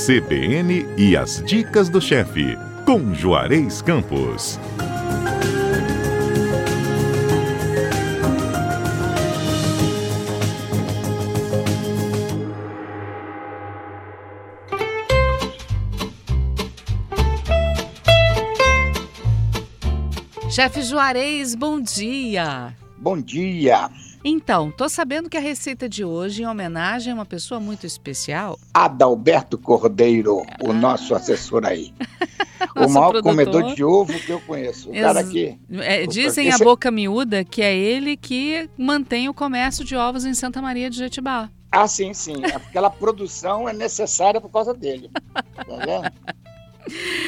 CBN e as dicas do chefe, com Juarez Campos. Chefe Juarez, bom dia. Bom dia. Então, tô sabendo que a receita de hoje é em homenagem a uma pessoa muito especial. Adalberto Cordeiro, ah. o nosso assessor aí. o maior produtor. comedor de ovo que eu conheço. O Ex cara aqui. É, dizem Esse... a boca miúda que é ele que mantém o comércio de ovos em Santa Maria de Jetibá. Ah, sim, sim. Aquela produção é necessária por causa dele. Tá vendo?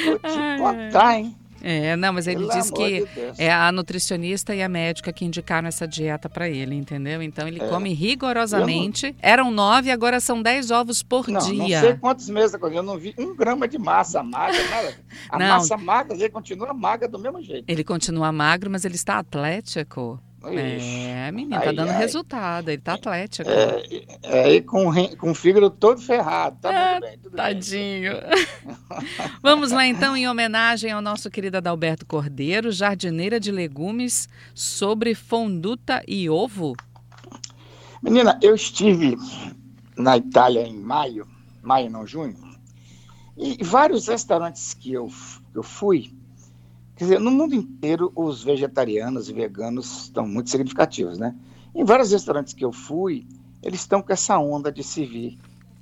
Vou te contar, hein? É, não, mas ele Pelo diz que de é a nutricionista e a médica que indicaram essa dieta para ele, entendeu? Então ele é. come rigorosamente. Não... Eram nove, agora são dez ovos por não, dia. Não sei quantos meses, eu não vi um grama de massa magra, nada. A não. massa magra, ele continua magra do mesmo jeito. Ele continua magro, mas ele está atlético. É, menino, tá dando ai. resultado, ele tá atlético. É, é com, com o fígado todo ferrado, tá é, muito bem, tudo Tadinho. Bem. Vamos lá então, em homenagem ao nosso querido Adalberto Cordeiro, jardineira de legumes, sobre fonduta e ovo. Menina, eu estive na Itália em maio, maio não, junho, e vários restaurantes que eu, que eu fui, Quer dizer, no mundo inteiro, os vegetarianos e veganos estão muito significativos, né? Em vários restaurantes que eu fui, eles estão com essa onda de servir,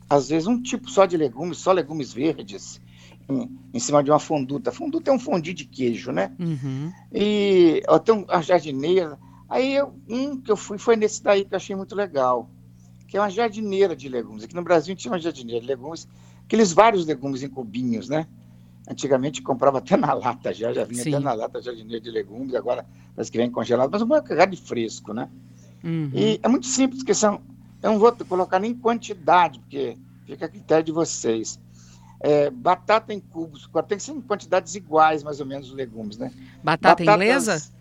às vezes, um tipo só de legumes, só legumes verdes, em, em cima de uma fonduta. Fonduta é um fondue de queijo, né? Uhum. E tem a jardineira. Aí, eu, um que eu fui foi nesse daí que eu achei muito legal, que é uma jardineira de legumes. Aqui no Brasil tinha uma jardineira de legumes, aqueles vários legumes em cubinhos, né? Antigamente comprava até na lata já, já vinha Sim. até na lata jardineira de legumes, agora parece que vem congelado, mas uma cagada de fresco, né? Uhum. E é muito simples, porque são, eu não vou colocar nem quantidade, porque fica a critério de vocês. É, batata em cubos, tem que ser em quantidades iguais, mais ou menos, os legumes, né? Batata Batatas, inglesa?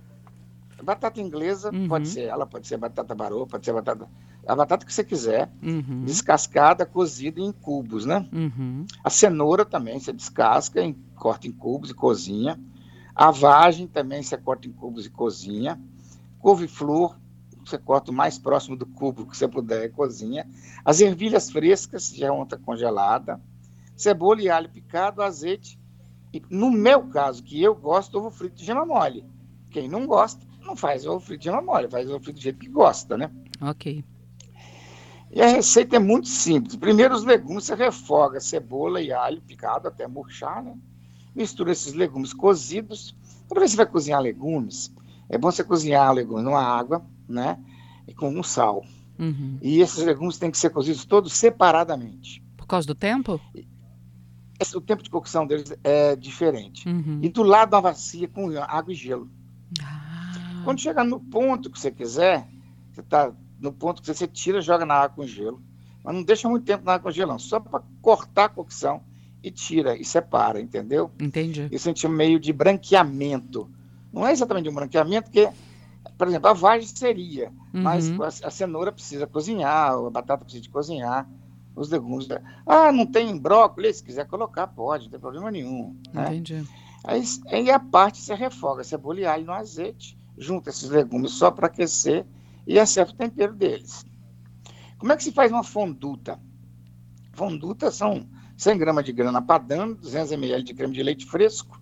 Batata inglesa, uhum. pode ser, ela pode ser batata barô, pode ser batata a batata que você quiser, uhum. descascada, cozida em cubos, né? Uhum. A cenoura também você descasca, em, corta em cubos e cozinha. A vagem também você corta em cubos e cozinha. Couve-flor, você corta o mais próximo do cubo que você puder e cozinha. As ervilhas frescas, já é ontem congelada. Cebola e alho picado, azeite. E no meu caso, que eu gosto, ovo frito de gema mole. Quem não gosta, não faz de gema mole, faz ovo frito do jeito que gosta, né? Ok. E a receita é muito simples. Primeiro, os legumes você refoga cebola e alho picado até murchar, né? Mistura esses legumes cozidos. Toda vez que você vai cozinhar legumes, é bom você cozinhar legumes numa água, né? E com um sal. Uhum. E esses legumes têm que ser cozidos todos separadamente. Por causa do tempo? o tempo de cocção deles é diferente. Uhum. E do lado da bacia com água e gelo. Quando chegar no ponto que você quiser, você está no ponto que você tira, joga na água com gelo. Mas não deixa muito tempo na água com gelo, não. Só para cortar a cocção e tira e separa, entendeu? Entendi. Isso a gente chama meio de branqueamento. Não é exatamente um branqueamento, porque, por exemplo, a vagem seria, uhum. mas a, a, cenoura precisa cozinhar, a batata precisa de cozinhar, os legumes. Ah, não tem brócolis? Se quiser colocar, pode, não tem problema nenhum. Né? Entendi. Aí, aí a parte você refoga cebola e alho no azeite, junta esses legumes só para aquecer e acerta o tempero deles. Como é que se faz uma fonduta? Fonduta são 100 gramas de grana padano, 200 ml de creme de leite fresco.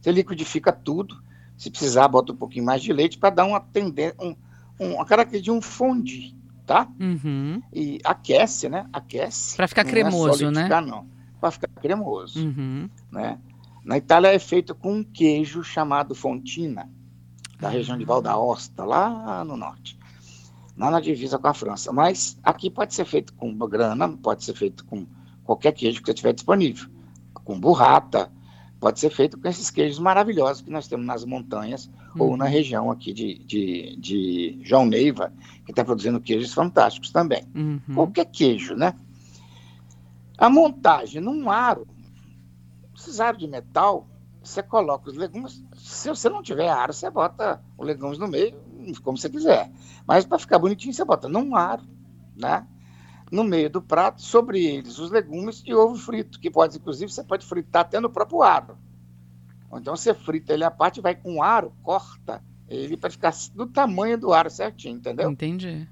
Você liquidifica tudo. Se precisar, bota um pouquinho mais de leite para dar uma tendência, um, um, uma característica de um fondue, tá? Uhum. E aquece, né? Aquece. Para ficar cremoso, é né? Não, para ficar cremoso, uhum. né? Na Itália é feito com um queijo chamado fontina, da região de Val d'Aosta, lá no norte lá na divisa com a França. Mas aqui pode ser feito com grana, pode ser feito com qualquer queijo que você tiver disponível, com burrata, pode ser feito com esses queijos maravilhosos que nós temos nas montanhas uhum. ou na região aqui de, de, de João Neiva, que está produzindo queijos fantásticos também. Uhum. Qualquer queijo, né? A montagem num aro, esses aros de metal, você coloca os legumes. Se você não tiver aro, você bota os legumes no meio, como você quiser. Mas para ficar bonitinho, você bota num aro, né? no meio do prato, sobre eles os legumes e ovo frito, que pode, inclusive, você pode fritar até no próprio aro. Ou então você frita ele à parte, vai com o aro, corta ele para ficar do tamanho do aro certinho, entendeu? Entendi.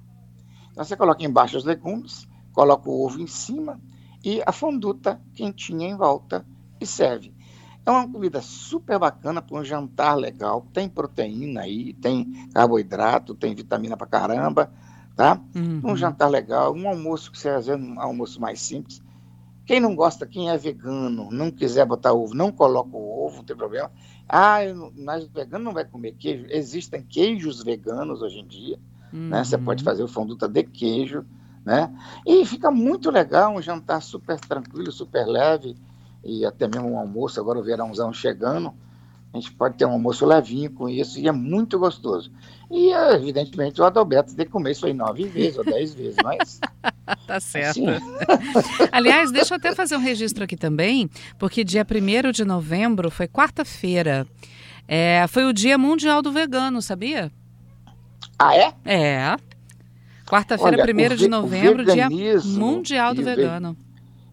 Então você coloca embaixo os legumes, coloca o ovo em cima e a fonduta quentinha em volta e serve. É uma comida super bacana para um jantar legal. Tem proteína aí, tem carboidrato, tem vitamina para caramba, tá? Uhum. Um jantar legal, um almoço que você fazer um almoço mais simples. Quem não gosta, quem é vegano, não quiser botar ovo, não coloca o ovo, não tem problema. Ah, mas vegano não vai comer queijo. Existem queijos veganos hoje em dia, uhum. né? Você pode uhum. fazer o fonduta de queijo, né? E fica muito legal, um jantar super tranquilo, super leve e até mesmo um almoço, agora o verãozão chegando, a gente pode ter um almoço levinho com isso e é muito gostoso. E, evidentemente, o Adalberto tem que comer isso aí nove vezes ou dez vezes, mas... tá certo. Aliás, deixa eu até fazer um registro aqui também, porque dia 1 de novembro foi quarta-feira. É, foi o Dia Mundial do Vegano, sabia? Ah, é? É. Quarta-feira, 1 de novembro, Dia Mundial do Vegano.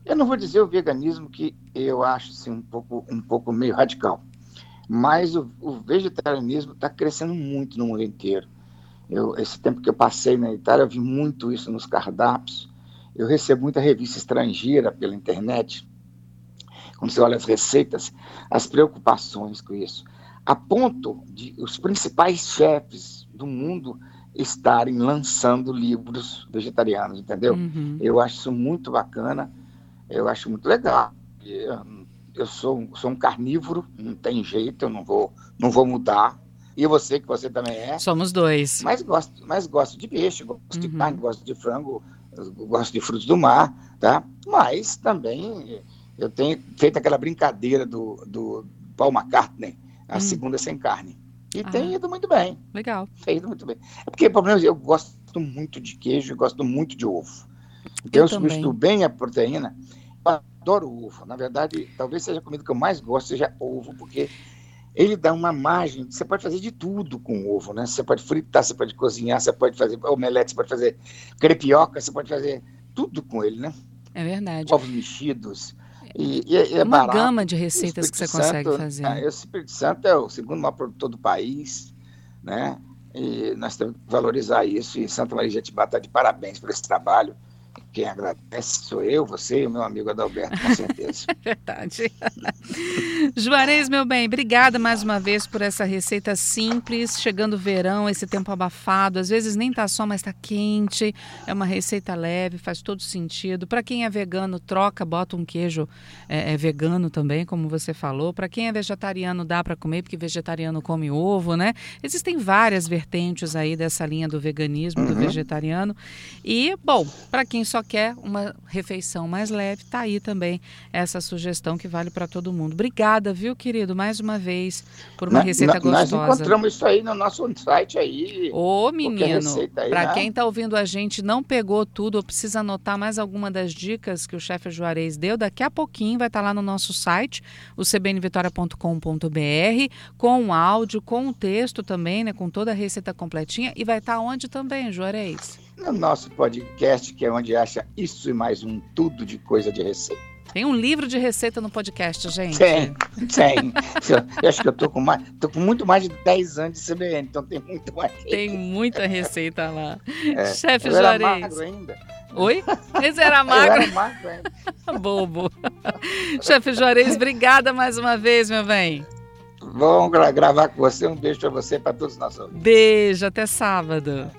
Eu não vou dizer o veganismo que eu acho assim, um, pouco, um pouco meio radical, mas o, o vegetarianismo está crescendo muito no mundo inteiro. Eu, esse tempo que eu passei na Itália, eu vi muito isso nos cardápios. Eu recebo muita revista estrangeira pela internet. Quando você olha as receitas, as preocupações com isso. A ponto de os principais chefes do mundo estarem lançando livros vegetarianos, entendeu? Uhum. Eu acho isso muito bacana eu acho muito legal. Eu sou, sou um carnívoro, não tem jeito, eu não vou, não vou mudar. E você, que você também é. Somos dois. Mas gosto, mas gosto de peixe, gosto uhum. de carne, gosto de frango, gosto de frutos do mar, tá? Mas também eu tenho feito aquela brincadeira do, do Paul McCartney, a hum. segunda sem carne. E ah. tem ido muito bem. Legal. Tem ido muito bem. É porque, pelo menos, eu gosto muito de queijo e gosto muito de ovo. Então, eu, eu substituo bem a proteína. Eu adoro ovo. Na verdade, talvez seja a comida que eu mais gosto, seja ovo, porque ele dá uma margem. Você pode fazer de tudo com ovo, né? Você pode fritar, você pode cozinhar, você pode fazer omelete, você pode fazer crepioca, você pode fazer tudo com ele, né? É verdade. Ovos mexidos. E, e, é, é uma barato. gama de receitas que você Santo, consegue fazer. É, o Espírito Santo é o segundo maior produtor do país, né? E nós temos que valorizar isso. E Santa Maria de Jetibá está de parabéns por esse trabalho. Quem agradece sou eu, você e o meu amigo Adalberto, com certeza. Verdade. Juarez, meu bem, obrigada mais uma vez por essa receita simples. Chegando o verão, esse tempo abafado, às vezes nem tá só, mas tá quente. É uma receita leve, faz todo sentido. Para quem é vegano, troca, bota um queijo é, é vegano também, como você falou. Para quem é vegetariano, dá para comer, porque vegetariano come ovo, né? Existem várias vertentes aí dessa linha do veganismo, uhum. do vegetariano. E, bom, para quem só quer uma refeição mais leve, tá aí também essa sugestão que vale para todo mundo. Obrigada, viu, querido, mais uma vez por uma na, receita na, gostosa. Nós encontramos isso aí no nosso site aí. Ô, menino, para né? quem está ouvindo a gente não pegou tudo ou precisa anotar mais alguma das dicas que o chefe Juarez deu, daqui a pouquinho vai estar tá lá no nosso site, o cbnvitoria.com.br, com o áudio, com o texto também, né, com toda a receita completinha e vai estar tá onde também, Juarez? No nosso podcast, que é onde acha isso e mais um tudo de coisa de receita. Tem um livro de receita no podcast, gente. Tem, tem. eu acho que eu tô com, mais, tô com muito mais de 10 anos de CBN, então tem muito mais. Tem muita receita lá. É, Chefe Juarez. Era magro ainda. Oi? Esse era magro? Eu era magro ainda. Bobo. Chefe Juarez, obrigada mais uma vez, meu bem. Vamos gravar com você. Um beijo para você e para todos nós. Beijo, até sábado.